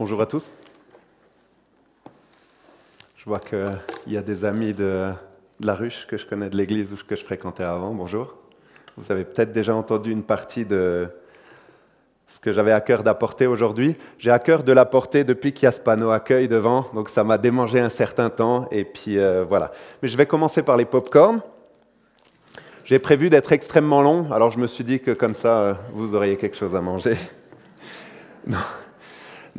Bonjour à tous. Je vois qu'il y a des amis de, la ruche que je connais de l'église ou que je fréquentais avant. Bonjour. Vous avez peut-être déjà entendu une partie de ce que j'avais à cœur d'apporter aujourd'hui. J'ai à cœur de l'apporter depuis qu'il y a ce panneau accueil devant, donc ça m'a démangé un certain temps. Et puis euh, voilà. Mais je vais commencer par les pop-corn. J'ai prévu d'être extrêmement long, alors je me suis dit que comme ça, euh, vous auriez quelque chose à manger. Non.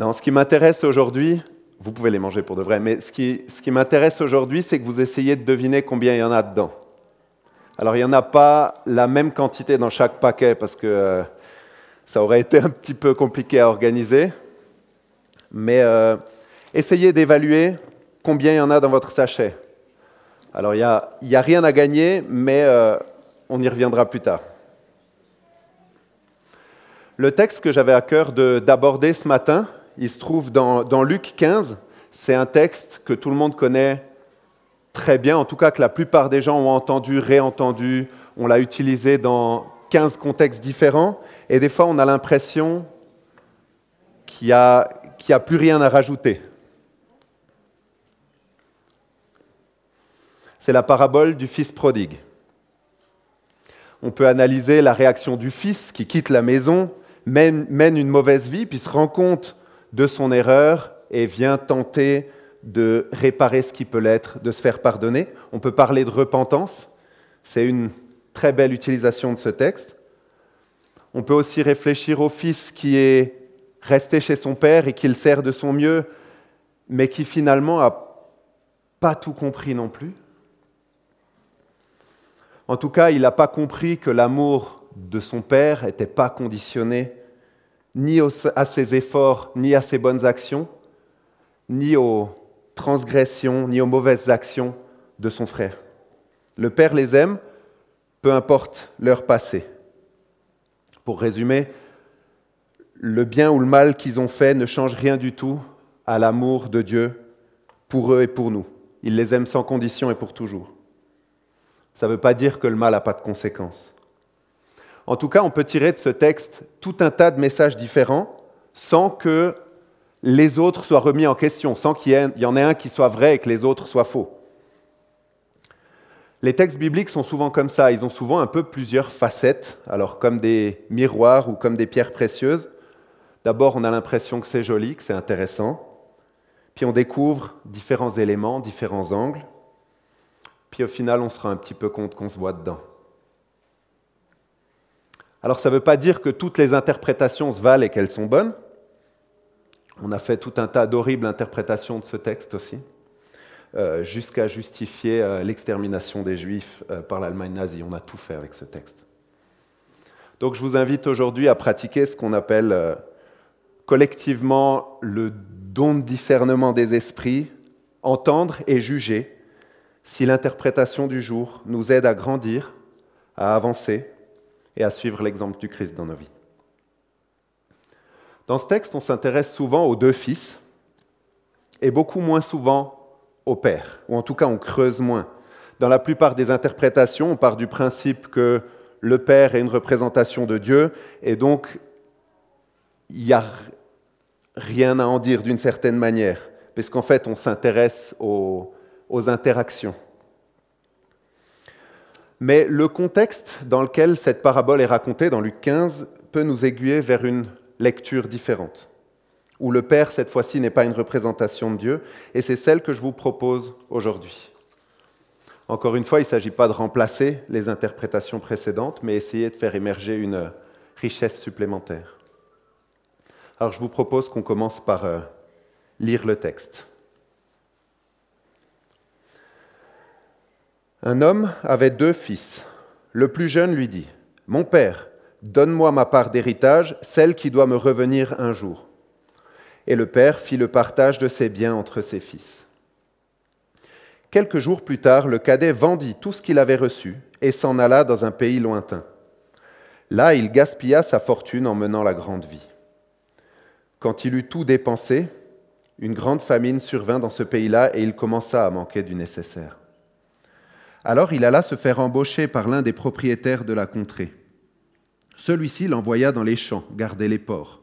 Non, ce qui m'intéresse aujourd'hui, vous pouvez les manger pour de vrai, mais ce qui, ce qui m'intéresse aujourd'hui, c'est que vous essayez de deviner combien il y en a dedans. Alors, il n'y en a pas la même quantité dans chaque paquet, parce que euh, ça aurait été un petit peu compliqué à organiser. Mais euh, essayez d'évaluer combien il y en a dans votre sachet. Alors, il n'y a, a, rien à gagner, mais euh, on y reviendra plus tard. Le texte que j'avais à cœur d'aborder ce matin, il se trouve dans, Luc 15. C'est un texte que tout le monde connaît très bien, en tout cas que la plupart des gens ont entendu, réentendu. On l'a utilisé dans 15 contextes différents. Et des fois, on a l'impression qu'il n'y a, plus rien à rajouter. C'est la parabole du fils prodigue. On peut analyser la réaction du fils qui quitte la maison, mène, mène une mauvaise vie, puis se rend compte de son erreur et vient tenter de réparer ce qui peut l'être, de se faire pardonner. On peut parler de repentance, c'est une très belle utilisation de ce texte. On peut aussi réfléchir au fils qui est resté chez son père et qui le sert de son mieux, mais qui finalement n'a pas tout compris non plus. En tout cas, il n'a pas compris que l'amour de son père n'était pas conditionné ni à ses efforts, ni à ses bonnes actions, ni aux transgressions, ni aux mauvaises actions de son frère. Le Père les aime, peu importe leur passé. Pour résumer, le bien ou le mal qu'ils ont fait ne change rien du tout à l'amour de Dieu pour eux et pour nous. Il les aime sans condition et pour toujours. Ça ne veut pas dire que le mal n'a pas de conséquences. En tout cas, on peut tirer de ce texte tout un tas de messages différents sans que les autres soient remis en question, sans qu'il y, en ait un qui soit vrai et que les autres soient faux. Les textes bibliques sont souvent comme ça, ils ont souvent un peu plusieurs facettes, alors comme des miroirs ou comme des pierres précieuses. D'abord, on a l'impression que c'est joli, que c'est intéressant, puis on découvre différents éléments, différents angles, puis au final, on se rend un petit peu compte qu'on se voit dedans. Alors ça ne veut pas dire que toutes les interprétations se valent et qu'elles sont bonnes. On a fait tout un tas d'horribles interprétations de ce texte aussi, euh, jusqu'à justifier euh, l'extermination des Juifs euh, par l'Allemagne nazie. On a tout fait avec ce texte. Donc je vous invite aujourd'hui à pratiquer ce qu'on appelle collectivement le don de discernement des esprits, entendre et juger si l'interprétation du jour nous aide à grandir, à avancer et à suivre l'exemple du Christ dans nos vies. Dans ce texte, on s'intéresse souvent aux deux fils et beaucoup moins souvent au Père, ou en tout cas on creuse moins. Dans la plupart des interprétations, on part du principe que le Père est une représentation de Dieu et donc il n'y a rien à en dire d'une certaine manière, puisqu'en fait on s'intéresse aux, aux interactions mais le contexte dans lequel cette parabole est racontée, dans Luc 15, peut nous aiguiller vers une lecture différente, où le Père, cette fois-ci, n'est pas une représentation de Dieu, et c'est celle que je vous propose aujourd'hui. Encore une fois, il ne s'agit pas de remplacer les interprétations précédentes, mais essayer de faire émerger une richesse supplémentaire. Alors je vous propose qu'on commence par euh, lire le texte. Un homme avait deux fils. Le plus jeune lui dit, Mon père, donne-moi ma part d'héritage, celle qui doit me revenir un jour. Et le père fit le partage de ses biens entre ses fils. Quelques jours plus tard, le cadet vendit tout ce qu'il avait reçu et s'en alla dans un pays lointain. Là, il gaspilla sa fortune en menant la grande vie. Quand il eut tout dépensé, une grande famine survint dans ce pays-là et il commença à manquer du nécessaire. Alors il alla se faire embaucher par l'un des propriétaires de la contrée. Celui-ci l'envoya dans les champs, garder les porcs.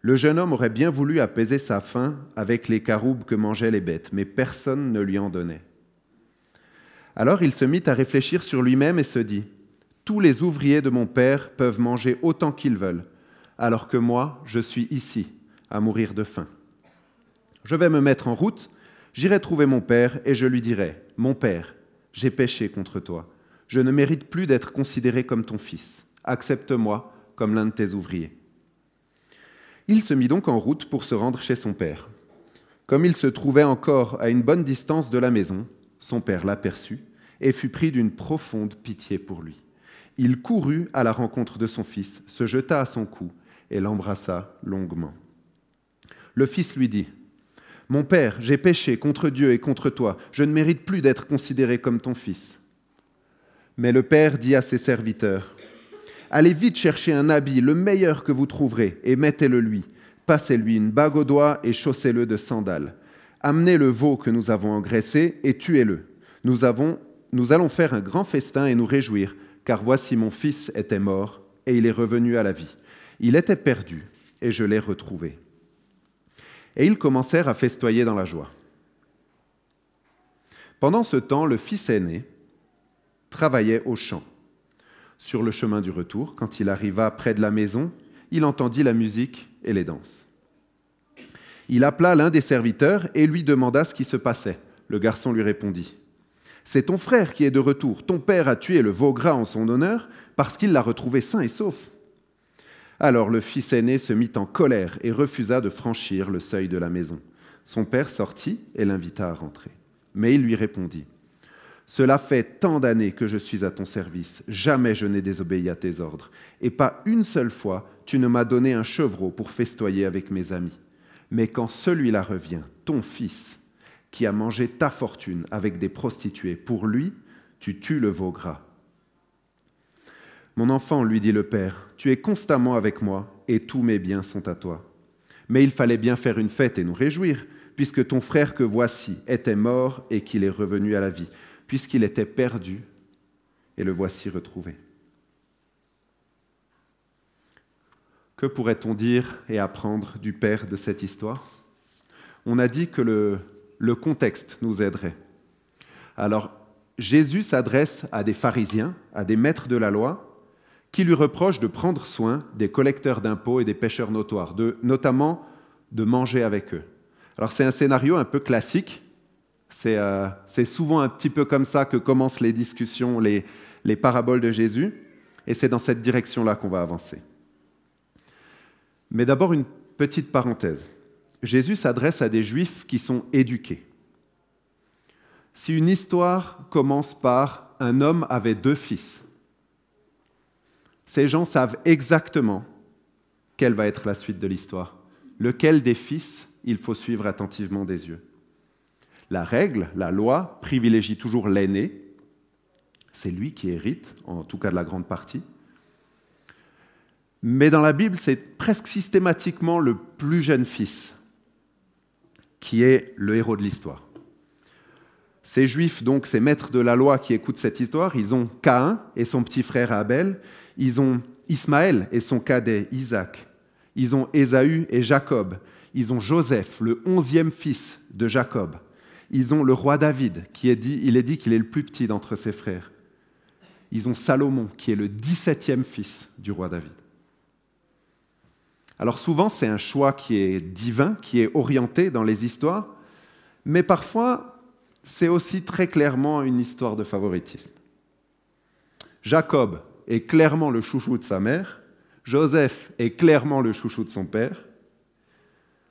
Le jeune homme aurait bien voulu apaiser sa faim avec les caroubes que mangeaient les bêtes, mais personne ne lui en donnait. Alors il se mit à réfléchir sur lui-même et se dit, Tous les ouvriers de mon père peuvent manger autant qu'ils veulent, alors que moi, je suis ici, à mourir de faim. Je vais me mettre en route, j'irai trouver mon père et je lui dirai, Mon père, j'ai péché contre toi, je ne mérite plus d'être considéré comme ton fils, accepte-moi comme l'un de tes ouvriers. Il se mit donc en route pour se rendre chez son père. Comme il se trouvait encore à une bonne distance de la maison, son père l'aperçut et fut pris d'une profonde pitié pour lui. Il courut à la rencontre de son fils, se jeta à son cou et l'embrassa longuement. Le fils lui dit, Mon père, j'ai péché contre Dieu et contre toi, je ne mérite plus d'être considéré comme ton fils. Mais le père dit à ses serviteurs, Allez vite chercher un habit, le meilleur que vous trouverez, et mettez-le lui. Passez-lui une bague au doigt et chaussez-le de sandales. Amenez le veau que nous avons engraissé et tuez-le. Nous, nous allons faire un grand festin et nous réjouir, car voici mon fils était mort et il est revenu à la vie. Il était perdu et je l'ai retrouvé. Et ils commencèrent à festoyer dans la joie. Pendant ce temps, le fils aîné travaillait au champ. Sur le chemin du retour, quand il arriva près de la maison, il entendit la musique et les danses. Il appela l'un des serviteurs et lui demanda ce qui se passait. Le garçon lui répondit C'est ton frère qui est de retour. Ton père a tué le veau gras en son honneur parce qu'il l'a retrouvé sain et sauf. Alors le fils aîné se mit en colère et refusa de franchir le seuil de la maison. Son père sortit et l'invita à rentrer. Mais il lui répondit Cela fait tant d'années que je suis à ton service, jamais je n'ai désobéi à tes ordres, et pas une seule fois tu ne m'as donné un chevreau pour festoyer avec mes amis. Mais quand celui-là revient, ton fils, qui a mangé ta fortune avec des prostituées, pour lui, tu tues le veau gras. Mon enfant, lui dit le père, tu es constamment avec moi et tous mes biens sont à toi. Mais il fallait bien faire une fête et nous réjouir, puisque ton frère que voici était mort et qu'il est revenu à la vie, puisqu'il était perdu et le voici retrouvé. Que pourrait-on dire et apprendre du Père de cette histoire? On a dit que le, contexte nous aiderait. Alors, Jésus s'adresse à des pharisiens, à des maîtres de la loi, qui lui reprochent de prendre soin des collecteurs d'impôts et des pêcheurs notoires, de, notamment de manger avec eux. Alors c'est un scénario un peu classique, c'est euh, souvent un petit peu comme ça que commencent les discussions, les paraboles de Jésus, et c'est dans cette direction-là qu'on va avancer. Mais d'abord une petite parenthèse. Jésus s'adresse à des juifs qui sont éduqués. Si une histoire commence par un homme avait deux fils, ces gens savent exactement quelle va être la suite de l'histoire, lequel des fils il faut suivre attentivement des yeux. La règle, la loi, privilégie toujours l'aîné, c'est lui qui hérite, en tout cas de la grande partie, mais dans la Bible, c'est presque systématiquement le plus jeune fils qui est le héros de l'histoire. Ces juifs, donc ces maîtres de la loi qui écoutent cette histoire, ils ont Caïn et son petit frère Abel, ils ont Ismaël et son cadet Isaac, ils ont Ésaü et Jacob, ils ont Joseph, le onzième fils de Jacob, ils ont le roi David, qui est dit, il est dit qu'il est le plus petit d'entre ses frères. Ils ont Salomon, qui est le dix-septième fils du roi David. Alors souvent, c'est un choix qui est divin, qui est orienté dans les histoires, mais parfois, c'est aussi très clairement une histoire de favoritisme. Jacob est clairement le chouchou de sa mère, Joseph est clairement le chouchou de son père,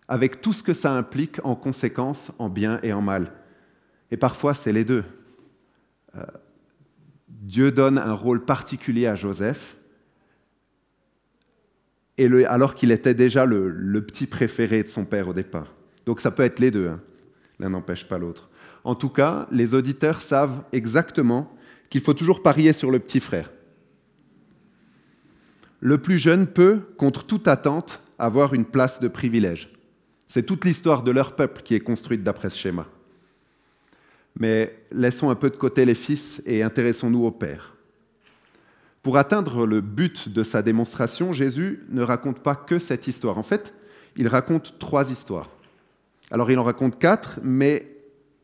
avec tout ce que ça implique en conséquence, en bien et en mal. Et parfois, c'est les deux. Euh, Dieu donne un rôle particulier à Joseph, et alors qu'il était déjà le, petit préféré de son père au départ. Donc ça peut être les deux, hein. l'un n'empêche pas l'autre. En tout cas, les auditeurs savent exactement qu'il faut toujours parier sur le petit frère. Le plus jeune peut, contre toute attente, avoir une place de privilège. C'est toute l'histoire de leur peuple qui est construite d'après ce schéma. Mais laissons un peu de côté les fils et intéressons-nous au père. Pour atteindre le but de sa démonstration, Jésus ne raconte pas que cette histoire. En fait, il raconte trois histoires. Alors il en raconte quatre, mais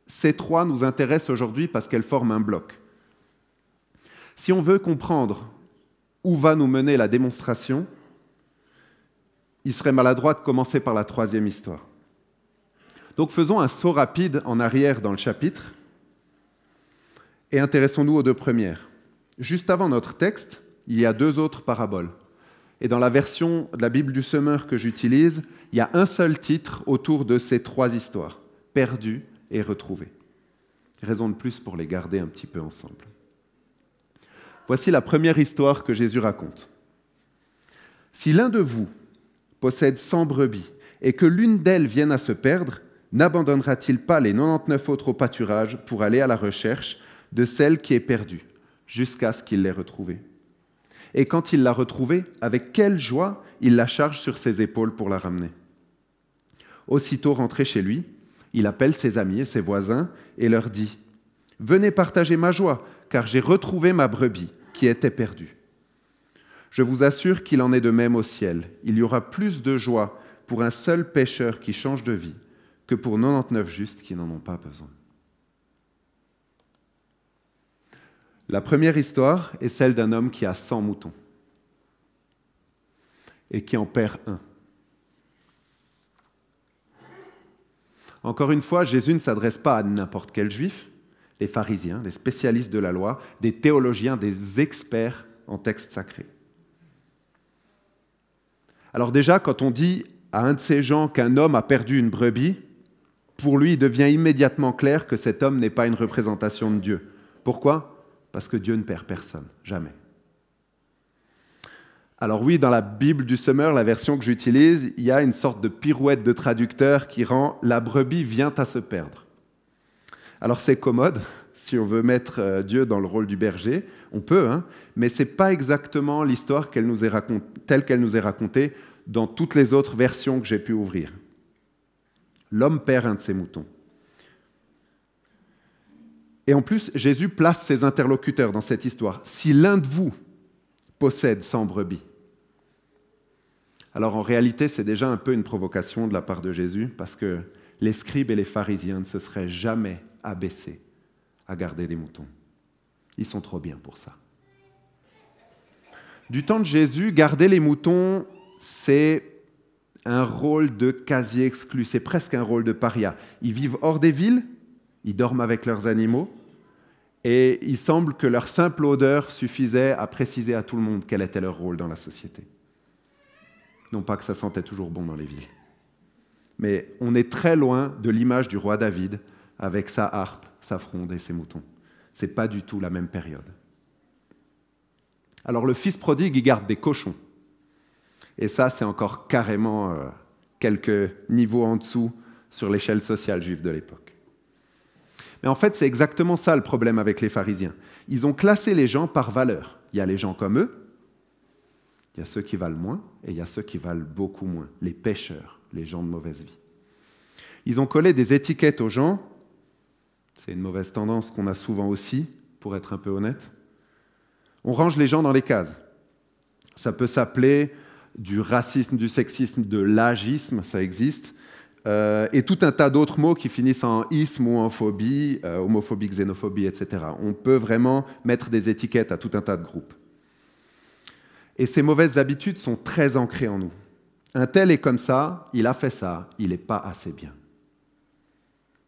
ces trois nous intéressent aujourd'hui parce qu'elles forment un bloc. Si on veut comprendre où va nous mener la démonstration, il serait maladroit de commencer par la troisième histoire. Donc faisons un saut rapide en arrière dans le chapitre et intéressons-nous aux deux premières. Juste avant notre texte, il y a deux autres paraboles. Et dans la version de la Bible du semeur que j'utilise, il y a un seul titre autour de ces trois histoires, perdu et retrouvé. Raison de plus pour les garder un petit peu ensemble. Voici la première histoire que Jésus raconte. Si l'un de vous possède cent brebis et que l'une d'elles vienne à se perdre, n'abandonnera-t-il pas les 99 autres au pâturage pour aller à la recherche de celle qui est perdue, jusqu'à ce qu'il l'ait retrouvée? Et quand il l'a retrouvée, avec quelle joie il la charge sur ses épaules pour la ramener? Aussitôt rentré chez lui, il appelle ses amis et ses voisins et leur dit Venez partager ma joie, car j'ai retrouvé ma brebis qui était perdue. Je vous assure qu'il en est de même au ciel. Il y aura plus de joie pour un seul pécheur qui change de vie que pour 99 justes qui n'en ont pas besoin. La première histoire est celle d'un homme qui a 100 moutons et qui en perd un. Encore une fois, Jésus ne s'adresse pas à n'importe quel juif, les pharisiens, les spécialistes de la loi, des théologiens, des experts en texte sacré. Alors déjà, quand on dit à un de ces gens qu'un homme a perdu une brebis, pour lui, il devient immédiatement clair que cet homme n'est pas une représentation de Dieu. Pourquoi? Parce que Dieu ne perd personne, jamais. Alors oui, dans la Bible du Semeur, la version que j'utilise, il y a une sorte de pirouette de traducteur qui rend la brebis vient à se perdre. Alors c'est commode, si on veut mettre euh, Dieu dans le rôle du berger, on peut, hein, mais ce n'est pas exactement l'histoire telle qu'elle nous est racontée dans toutes les autres versions que j'ai pu ouvrir. L'homme perd un de ses moutons. Et en plus, Jésus place ses interlocuteurs dans cette histoire. Si l'un de vous possède 100 brebis, alors en réalité, c'est déjà un peu une provocation de la part de Jésus, parce que les scribes et les pharisiens ne se seraient jamais abaissés à garder des moutons. Ils sont trop bien pour ça. Du temps de Jésus, garder les moutons, c'est un rôle de quasi exclu, c'est presque un rôle de paria. Ils vivent hors des villes, ils dorment avec leurs animaux, et il semble que leur simple odeur suffisait à préciser à tout le monde quel était leur rôle dans la société. Non pas que ça sentait toujours bon dans les villes. Mais on est très loin de l'image du roi David avec sa harpe, sa fronde et ses moutons. Ce n'est pas du tout la même période. Alors le fils prodigue, il garde des cochons. Et ça, c'est encore carrément euh, quelques niveaux en dessous sur l'échelle sociale juive de l'époque. Mais en fait, c'est exactement ça le problème avec les pharisiens. Ils ont classé les gens par valeur. Il y a les gens comme eux, il y a ceux qui valent moins, et il y a ceux qui valent beaucoup moins, les pêcheurs, les gens de mauvaise vie. Ils ont collé des étiquettes aux gens, c'est une mauvaise tendance qu'on a souvent aussi, pour être un peu honnête. On range les gens dans les cases. Ça peut s'appeler du racisme, du sexisme, de l'agisme, ça existe, euh, et tout un tas d'autres mots qui finissent en isme ou en phobie, euh, homophobie, xénophobie, etc. On peut vraiment mettre des étiquettes à tout un tas de groupes. Et ces mauvaises habitudes sont très ancrées en nous. Un tel est comme ça, il a fait ça, il n'est pas assez bien.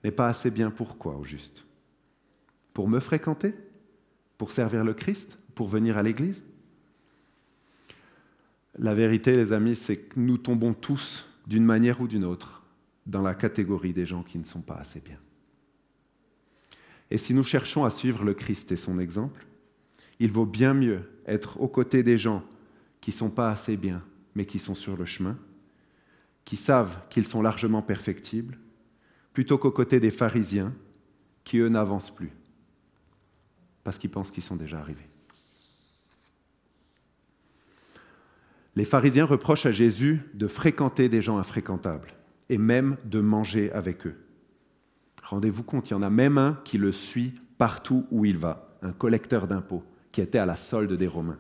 Mais pas assez bien pourquoi, au juste? Pour me fréquenter? Pour servir le Christ? Pour venir à l'Église? La vérité, les amis, c'est que nous tombons tous, d'une manière ou d'une autre, dans la catégorie des gens qui ne sont pas assez bien. Et si nous cherchons à suivre le Christ et son exemple, il vaut bien mieux être aux côtés des gens qui ne sont pas assez bien, mais qui sont sur le chemin, qui savent qu'ils sont largement perfectibles, plutôt qu'aux côtés des pharisiens, qui eux n'avancent plus, parce qu'ils pensent qu'ils sont déjà arrivés. Les pharisiens reprochent à Jésus de fréquenter des gens infréquentables et même de manger avec eux. Rendez-vous compte, il y en a même un qui le suit partout où il va, un collecteur d'impôts qui était à la solde des Romains,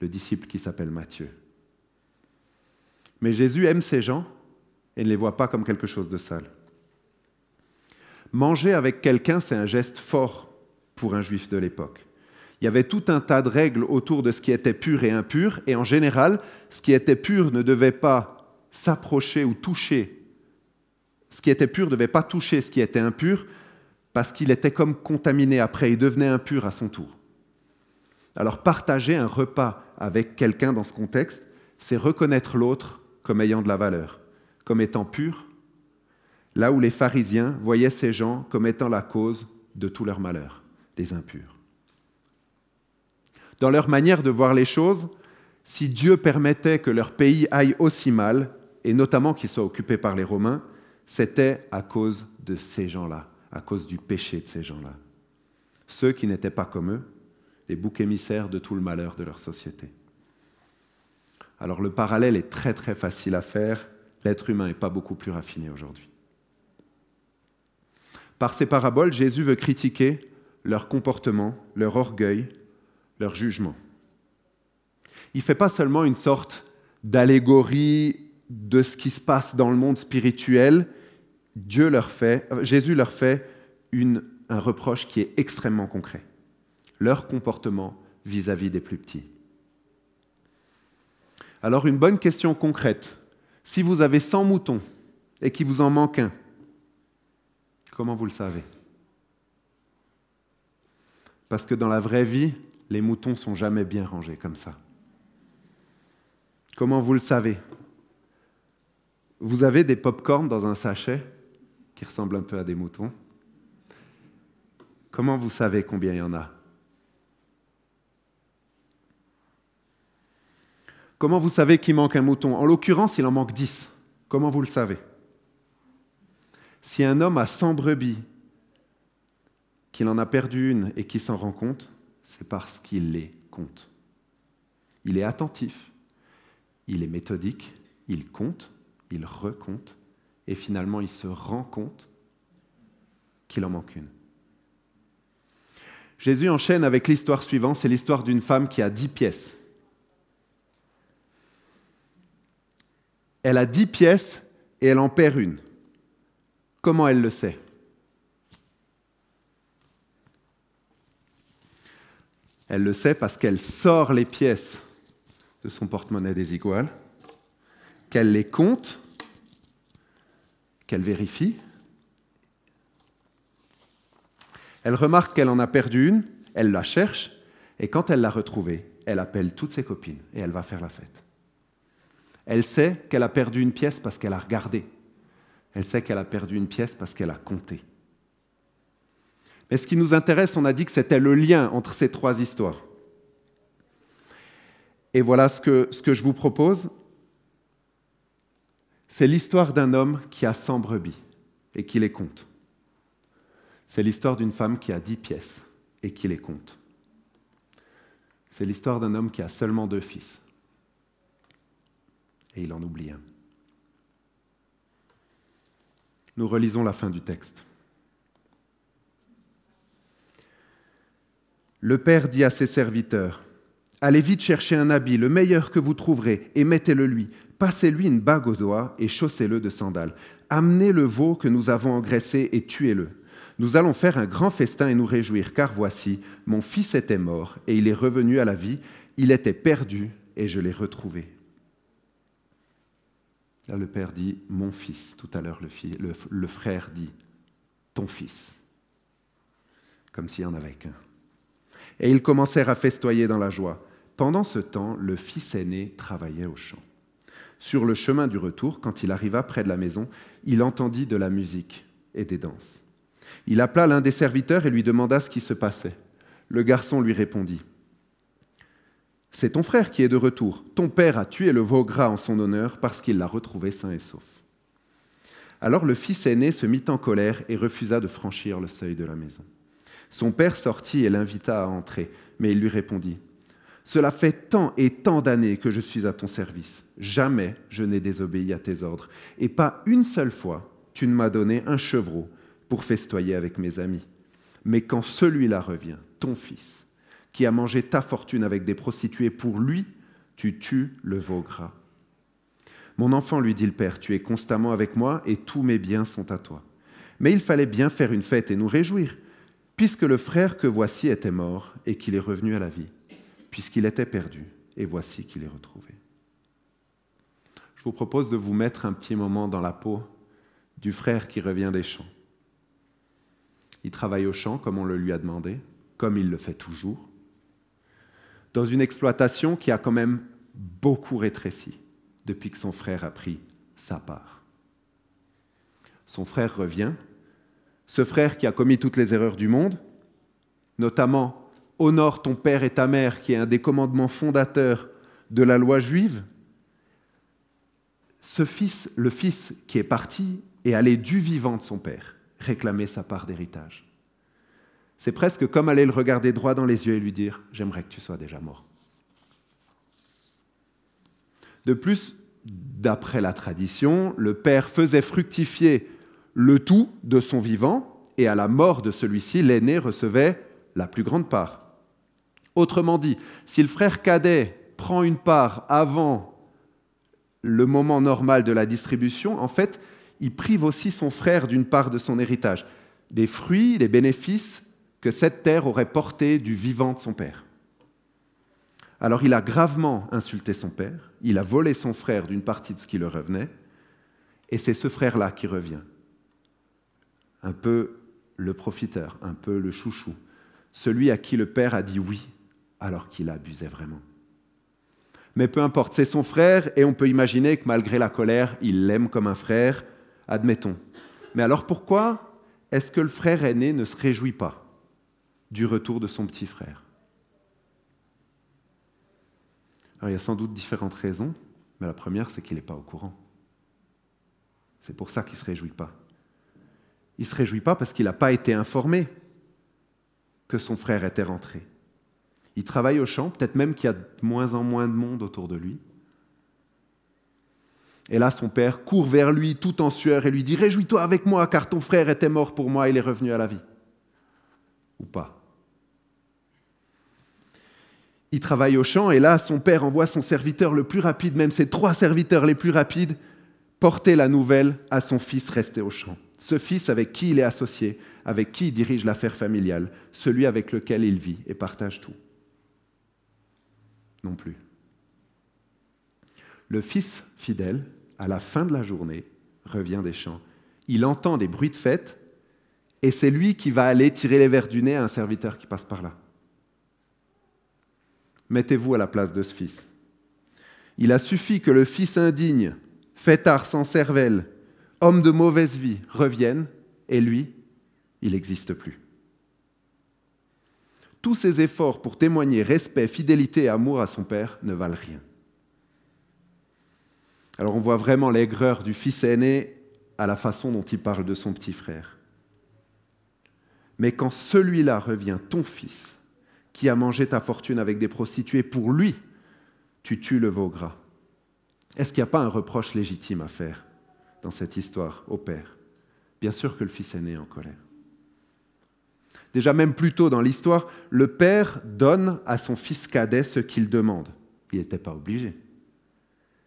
le disciple qui s'appelle Matthieu. Mais Jésus aime ces gens et ne les voit pas comme quelque chose de sale. Manger avec quelqu'un, c'est un geste fort pour un juif de l'époque. Il y avait tout un tas de règles autour de ce qui était pur et impur, et en général, ce qui était pur ne devait pas s'approcher ou toucher. Ce qui était pur ne devait pas toucher ce qui était impur, parce qu'il était comme contaminé après, il devenait impur à son tour. Alors partager un repas avec quelqu'un dans ce contexte, c'est reconnaître l'autre comme ayant de la valeur, comme étant pur, là où les pharisiens voyaient ces gens comme étant la cause de tout leur malheur, les impurs. Dans leur manière de voir les choses, si Dieu permettait que leur pays aille aussi mal, et notamment qu'il soit occupé par les Romains, c'était à cause de ces gens-là, à cause du péché de ces gens-là. Ceux qui n'étaient pas comme eux, les boucs émissaires de tout le malheur de leur société. Alors le parallèle est très très facile à faire, l'être humain n'est pas beaucoup plus raffiné aujourd'hui. Par ces paraboles, Jésus veut critiquer leur comportement, leur orgueil, leur jugement. Il ne fait pas seulement une sorte d'allégorie de ce qui se passe dans le monde spirituel, Dieu leur fait, euh, Jésus leur fait un reproche qui est extrêmement concret. Leur comportement vis-à-vis des plus petits. Alors une bonne question concrète. Si vous avez 100 moutons et qu'il vous en manque un, comment vous le savez? Parce que dans la vraie vie, les moutons sont jamais bien rangés comme ça. Comment vous le savez? Vous avez des pop-corns dans un sachet qui ressemblent un peu à des moutons. Comment vous savez combien il y en a? Comment vous savez qu'il manque un mouton? En l'occurrence, il en manque dix. Comment vous le savez? Si un homme a 100 brebis, qu'il en a perdu une et qu'il s'en rend compte, c'est parce qu'il les compte. Il est attentif, il est méthodique, il compte, il recompte, et finalement il se rend compte qu'il en manque une. Jésus enchaîne avec l'histoire suivante, c'est l'histoire d'une femme qui a dix pièces. Elle a dix pièces et elle en perd une. Comment elle le sait? Elle le sait parce qu'elle sort les pièces de son porte-monnaie désigual, qu'elle les compte, qu'elle vérifie. Elle remarque qu'elle en a perdu une, elle la cherche, et quand elle l'a retrouvée, elle appelle toutes ses copines et elle va faire la fête. Elle sait qu'elle a perdu une pièce parce qu'elle a regardé. Elle sait qu'elle a perdu une pièce parce qu'elle a compté. Mais ce qui nous intéresse, on a dit que c'était le lien entre ces trois histoires. Et voilà ce que, je vous propose. C'est l'histoire d'un homme qui a 100 brebis et qui les compte. C'est l'histoire d'une femme qui a 10 pièces et qui les compte. C'est l'histoire d'un homme qui a seulement deux fils. Et il en oublie un. Nous relisons la fin du texte. Le Père dit à ses serviteurs, Allez vite chercher un habit, le meilleur que vous trouverez, et mettez-le lui. Passez-lui une bague au doigt et chaussez-le de sandales. Amenez le veau que nous avons engraissé et tuez-le. Nous allons faire un grand festin et nous réjouir, car voici, mon fils était mort et il est revenu à la vie, il était perdu et je l'ai retrouvé. Là, le père dit mon fils. Tout à l'heure, le, frère dit ton fils. Comme s'il n'y en avait qu'un et ils commencèrent à festoyer dans la joie. Pendant ce temps, le fils aîné travaillait au champ. Sur le chemin du retour, quand il arriva près de la maison, il entendit de la musique et des danses. Il appela l'un des serviteurs et lui demanda ce qui se passait. Le garçon lui répondit C'est ton frère qui est de retour. Ton père a tué le veau gras en son honneur parce qu'il l'a retrouvé sain et sauf. Alors le fils aîné se mit en colère et refusa de franchir le seuil de la maison. Son père sortit et l'invita à entrer, mais il lui répondit, Cela fait tant et tant d'années que je suis à ton service. Jamais je n'ai désobéi à tes ordres, et pas une seule fois tu ne m'as donné un chevreau pour festoyer avec mes amis. Mais quand celui-là revient, ton fils, qui a mangé ta fortune avec des prostituées, pour lui, tu tues le veau gras. Mon enfant, lui dit le père, tu es constamment avec moi et tous mes biens sont à toi. Mais il fallait bien faire une fête et nous réjouir, puisque le frère que voici était mort et qu'il est revenu à la vie, puisqu'il était perdu et voici qu'il est retrouvé. Je vous propose de vous mettre un petit moment dans la peau du frère qui revient des champs. Il travaille au champ comme on le lui a demandé, comme il le fait toujours, dans une exploitation qui a quand même beaucoup rétréci depuis que son frère a pris sa part. Son frère revient, ce frère qui a commis toutes les erreurs du monde, notamment Honore ton père et ta mère, qui est un des commandements fondateurs de la loi juive, ce fils, le fils qui est parti, est allé du vivant de son père réclamer sa part d'héritage. C'est presque comme aller le regarder droit dans les yeux et lui dire ⁇ J'aimerais que tu sois déjà mort ⁇ De plus, d'après la tradition, le père faisait fructifier le tout de son vivant, et à la mort de celui-ci, l'aîné recevait la plus grande part. Autrement dit, si le frère cadet prend une part avant le moment normal de la distribution, en fait, il prive aussi son frère d'une part de son héritage, des fruits, des bénéfices que cette terre aurait portés du vivant de son père. Alors il a gravement insulté son père, il a volé son frère d'une partie de ce qui le revenait, et c'est ce frère-là qui revient. Un peu le profiteur, un peu le chouchou, celui à qui le père a dit oui alors qu'il abusait vraiment. Mais peu importe, c'est son frère et on peut imaginer que malgré la colère, il l'aime comme un frère, admettons. Mais alors pourquoi est-ce que le frère aîné ne se réjouit pas? Du retour de son petit frère Alors il y a sans doute différentes raisons, mais la première c'est qu'il n'est pas au courant. C'est pour ça qu'il ne se réjouit pas. Il ne se réjouit pas parce qu'il n'a pas été informé que son frère était rentré. Il travaille au champ, peut-être même qu'il y a de moins en moins de monde autour de lui. Et là, son père court vers lui tout en sueur et lui dit Réjouis-toi avec moi, car ton frère était mort pour moi, il est revenu à la vie. Ou pas. Il travaille au champ et là, son père envoie son serviteur le plus rapide, même ses trois serviteurs les plus rapides, porter la nouvelle à son fils resté au champ. Ce fils avec qui il est associé, avec qui il dirige l'affaire familiale, celui avec lequel il vit et partage tout non plus. Le fils fidèle, à la fin de la journée, revient des champs. Il entend des bruits de fête et c'est lui qui va aller tirer les verres du nez à un serviteur qui passe par là. Mettez-vous à la place de ce fils. Il a suffi que le fils indigne, fêtard sans cervelle, homme de mauvaise vie, revienne, et lui, il n'existe plus tous ses efforts pour témoigner respect, fidélité et amour à son père ne valent rien. Alors on voit vraiment l'aigreur du fils aîné à la façon dont il parle de son petit frère. Mais quand celui-là revient, ton fils, qui a mangé ta fortune avec des prostituées, pour lui, tu tues le veau gras. Est-ce qu'il n'y a pas un reproche légitime à faire dans cette histoire au père? Bien sûr que le fils est en colère. Déjà même plus tôt dans l'histoire, le père donne à son fils cadet ce qu'il demande. Il n'était pas obligé.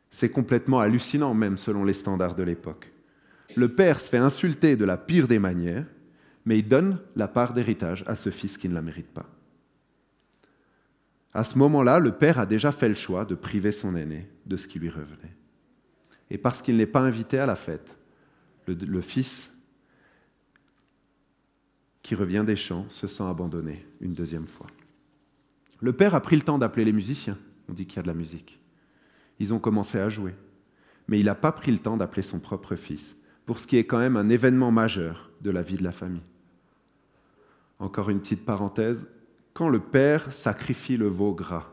C'est complètement hallucinant même selon les standards de l'époque. Le père se fait insulter de la pire des manières, mais il donne la part d'héritage à ce fils qui ne la mérite pas. À ce moment-là, le père a déjà fait le choix de priver son aîné de ce qui lui revenait. Et parce qu'il n'est pas invité à la fête, le, fils qui revient des champs, se sent abandonné une deuxième fois. Le père a pris le temps d'appeler les musiciens. On dit qu'il y a de la musique. Ils ont commencé à jouer. Mais il n'a pas pris le temps d'appeler son propre fils, pour ce qui est quand même un événement majeur de la vie de la famille. Encore une petite parenthèse, quand le père sacrifie le veau gras,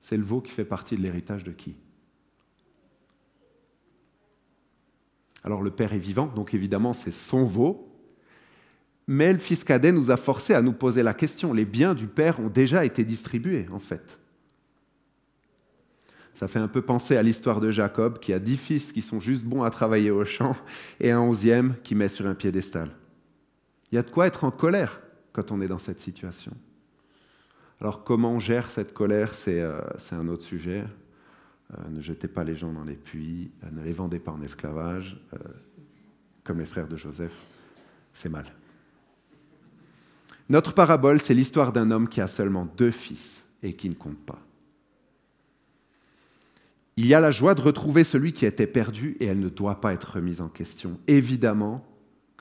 c'est le veau qui fait partie de l'héritage de qui? Alors le père est vivant, donc évidemment c'est son veau, mais le fils cadet nous a forcé à nous poser la question. Les biens du père ont déjà été distribués, en fait. Ça fait un peu penser à l'histoire de Jacob, qui a dix fils qui sont juste bons à travailler au champ, et un onzième qui met sur un piédestal. Il y a de quoi être en colère quand on est dans cette situation. Alors comment on gère cette colère, c'est euh, un autre sujet. euh, ne jetez pas les gens dans les puits, euh, ne les vendez pas en esclavage, comme les frères de Joseph, c'est mal. Notre parabole, c'est l'histoire d'un homme qui a seulement deux fils et qui ne compte pas. Il y a la joie de retrouver celui qui était perdu et elle ne doit pas être remise en question. Évidemment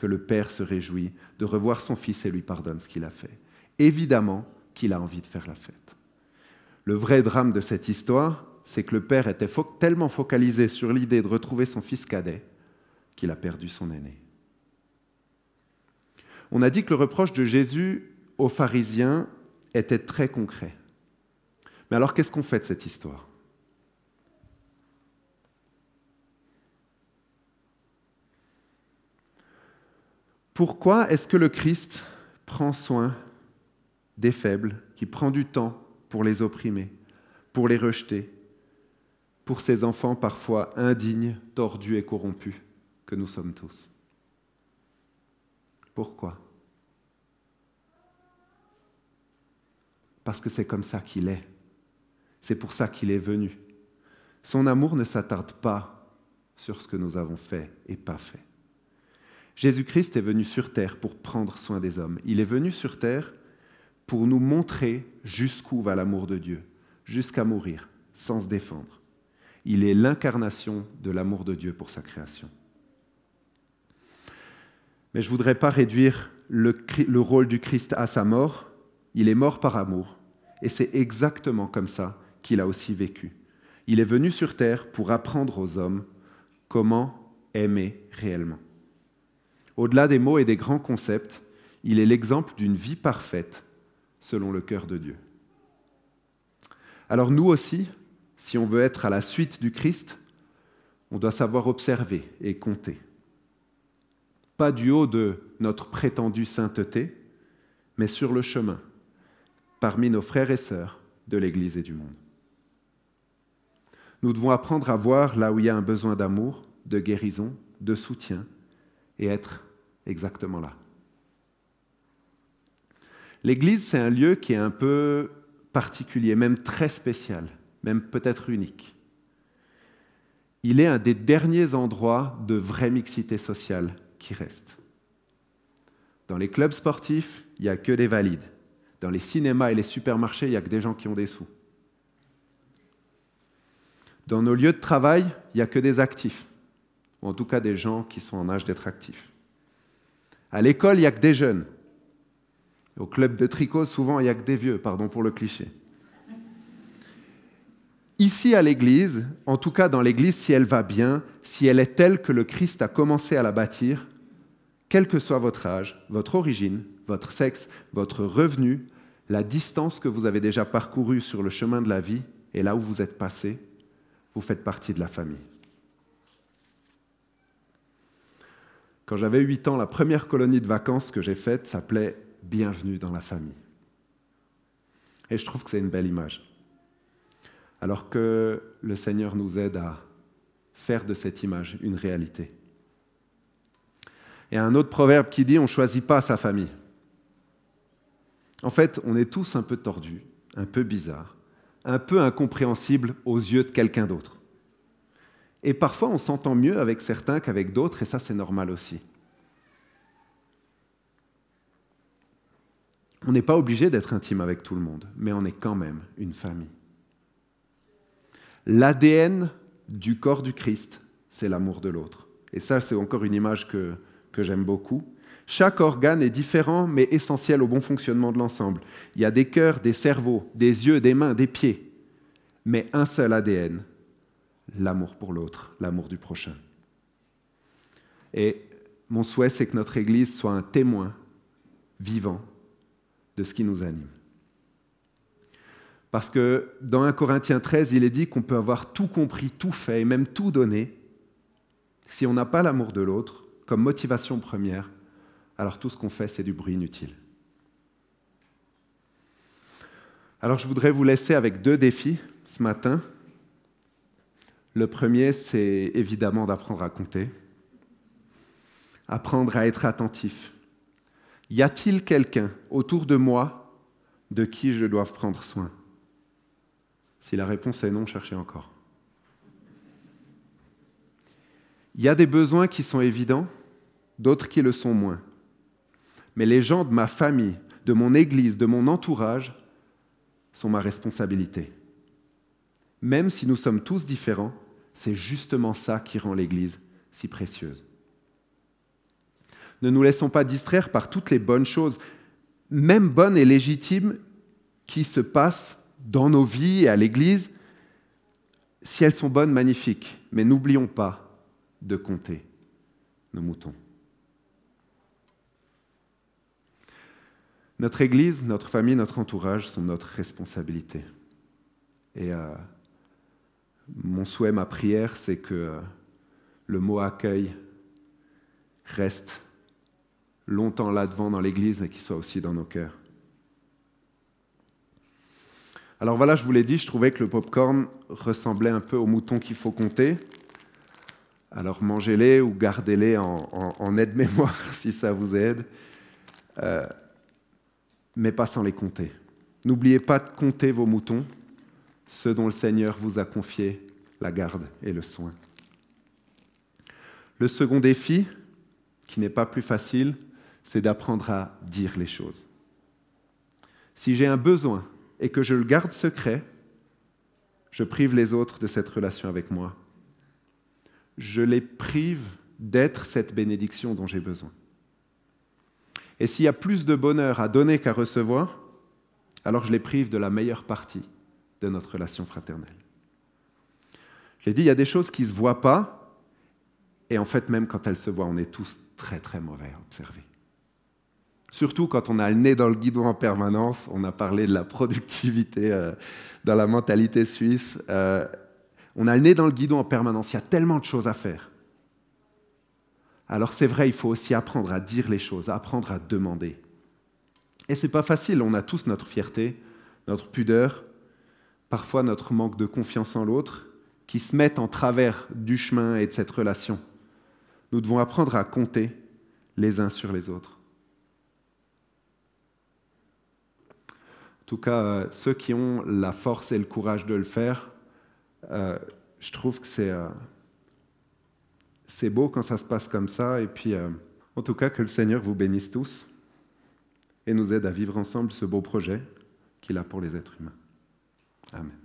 que le Père se réjouit de revoir son fils et lui pardonne ce qu'il a fait. Évidemment qu'il a envie de faire la fête. Le vrai drame de cette histoire, c'est que le Père était tellement focalisé sur l'idée de retrouver son fils cadet qu'il a perdu son aîné. On a dit que le reproche de Jésus aux pharisiens était très concret. Mais alors qu'est-ce qu'on fait de cette histoire? Pourquoi est-ce que le Christ prend soin des faibles, qui prend du temps pour les opprimer, pour les rejeter, pour ces enfants parfois indignes, tordus et corrompus que nous sommes tous? Pourquoi? Parce que c'est comme ça qu'il est. C'est pour ça qu'il est venu. Son amour ne s'attarde pas sur ce que nous avons fait et pas fait. Jésus-Christ est venu sur terre pour prendre soin des hommes. Il est venu sur terre pour nous montrer jusqu'où va l'amour de Dieu, jusqu'à mourir, sans se défendre. Il est l'incarnation de l'amour de Dieu pour sa création. Mais je ne voudrais pas réduire le, le, rôle du Christ à sa mort. Il est mort par amour. Et c'est exactement comme ça qu'il a aussi vécu. Il est venu sur terre pour apprendre aux hommes comment aimer réellement. Au-delà des mots et des grands concepts, il est l'exemple d'une vie parfaite selon le cœur de Dieu. Alors nous aussi, si on veut être à la suite du Christ, on doit savoir observer et compter. Pas du haut de notre prétendue sainteté, mais sur le chemin, parmi nos frères et sœurs de l'Église et du monde. Nous devons apprendre à voir là où il y a un besoin d'amour, de guérison, de soutien, et être exactement là. L'Église, c'est un lieu qui est un peu particulier, même très spécial, même peut-être unique. Il est un des derniers endroits de vraie mixité sociale qui reste. Dans les clubs sportifs, il n'y a que des valides. Dans les cinémas et les supermarchés, il n'y a que des gens qui ont des sous. Dans nos lieux de travail, il n'y a que des actifs, ou en tout cas des gens qui sont en âge d'être actifs. À l'école, il n'y a que des jeunes. Au club de tricot, souvent, il n'y a que des vieux, pardon pour le cliché. Ici à l'Église, en tout cas dans l'Église, si elle va bien, si elle est telle que le Christ a commencé à la bâtir, quel que soit votre âge, votre origine, votre sexe, votre revenu, la distance que vous avez déjà parcourue sur le chemin de la vie et là où vous êtes passé, vous faites partie de la famille. Quand j'avais 8 ans, la première colonie de vacances que j'ai faite s'appelait Bienvenue dans la famille. Et je trouve que c'est une belle image. Alors que le Seigneur nous aide à faire de cette image une réalité. Et un autre proverbe qui dit on ne choisit pas sa famille. En fait, on est tous un peu tordus, un peu bizarres, un peu incompréhensibles aux yeux de quelqu'un d'autre. Et parfois, on s'entend mieux avec certains qu'avec d'autres, et ça, c'est normal aussi. On n'est pas obligé d'être intime avec tout le monde, mais on est quand même une famille. L'ADN du corps du Christ, c'est l'amour de l'autre. Et ça, c'est encore une image que, j'aime beaucoup. Chaque organe est différent, mais essentiel au bon fonctionnement de l'ensemble. Il y a des cœurs, des cerveaux, des yeux, des mains, des pieds, mais un seul ADN, l'amour pour l'autre, l'amour du prochain. Et mon souhait, c'est que notre Église soit un témoin vivant de ce qui nous anime. Parce que dans 1 Corinthiens 13, il est dit qu'on peut avoir tout compris, tout fait et même tout donné. Si on n'a pas l'amour de l'autre comme motivation première, alors tout ce qu'on fait, c'est du bruit inutile. Alors je voudrais vous laisser avec deux défis ce matin. Le premier, c'est évidemment d'apprendre à compter, apprendre à être attentif. Y a-t-il quelqu'un autour de moi de qui je dois prendre soin? Si la réponse est non, cherchez encore. Il y a des besoins qui sont évidents, d'autres qui le sont moins. Mais les gens de ma famille, de mon Église, de mon entourage sont ma responsabilité. Même si nous sommes tous différents, c'est justement ça qui rend l'Église si précieuse. Ne nous laissons pas distraire par toutes les bonnes choses, même bonnes et légitimes, qui se passent dans nos vies et à l'Église. Si elles sont bonnes, magnifiques. Mais n'oublions pas de compter nos moutons. Notre Église, notre famille, notre entourage sont notre responsabilité. Et euh, mon souhait, ma prière, c'est que euh, le mot accueil reste longtemps là devant dans l'Église et qu'il soit aussi dans nos cœurs. Alors voilà, je vous l'ai dit, je trouvais que le popcorn ressemblait un peu aux moutons qu'il faut compter. Alors mangez-les ou gardez-les en, aide-mémoire si ça vous aide. Euh, mais pas sans les compter. N'oubliez pas de compter vos moutons, ceux dont le Seigneur vous a confié la garde et le soin. Le second défi, qui n'est pas plus facile, c'est d'apprendre à dire les choses. Si j'ai un besoin et que je le garde secret, je prive les autres de cette relation avec moi. Je les prive d'être cette bénédiction dont j'ai besoin. Et s'il y a plus de bonheur à donner qu'à recevoir, alors je les prive de la meilleure partie de notre relation fraternelle. Je l'ai dit, il y a des choses qui ne se voient pas, et en fait, même quand elles se voient, on est tous très très mauvais à observer. Surtout quand on a le nez dans le guidon en permanence, on a parlé de la productivité euh, dans la mentalité suisse, euh, on a le nez dans le guidon en permanence, il y a tellement de choses à faire. Alors c'est vrai, il faut aussi apprendre à dire les choses, apprendre à demander. Et ce n'est pas facile, on a tous notre fierté, notre pudeur, parfois notre manque de confiance en l'autre, qui se mettent en travers du chemin et de cette relation. Nous devons apprendre à compter les uns sur les autres. En tout cas, euh, ceux qui ont la force et le courage de le faire, euh, je trouve que c'est... Euh, c'est beau quand ça se passe comme ça. Et puis, en tout cas, que le Seigneur vous bénisse tous et nous aide à vivre ensemble ce beau projet qu'il a pour les êtres humains. Amen.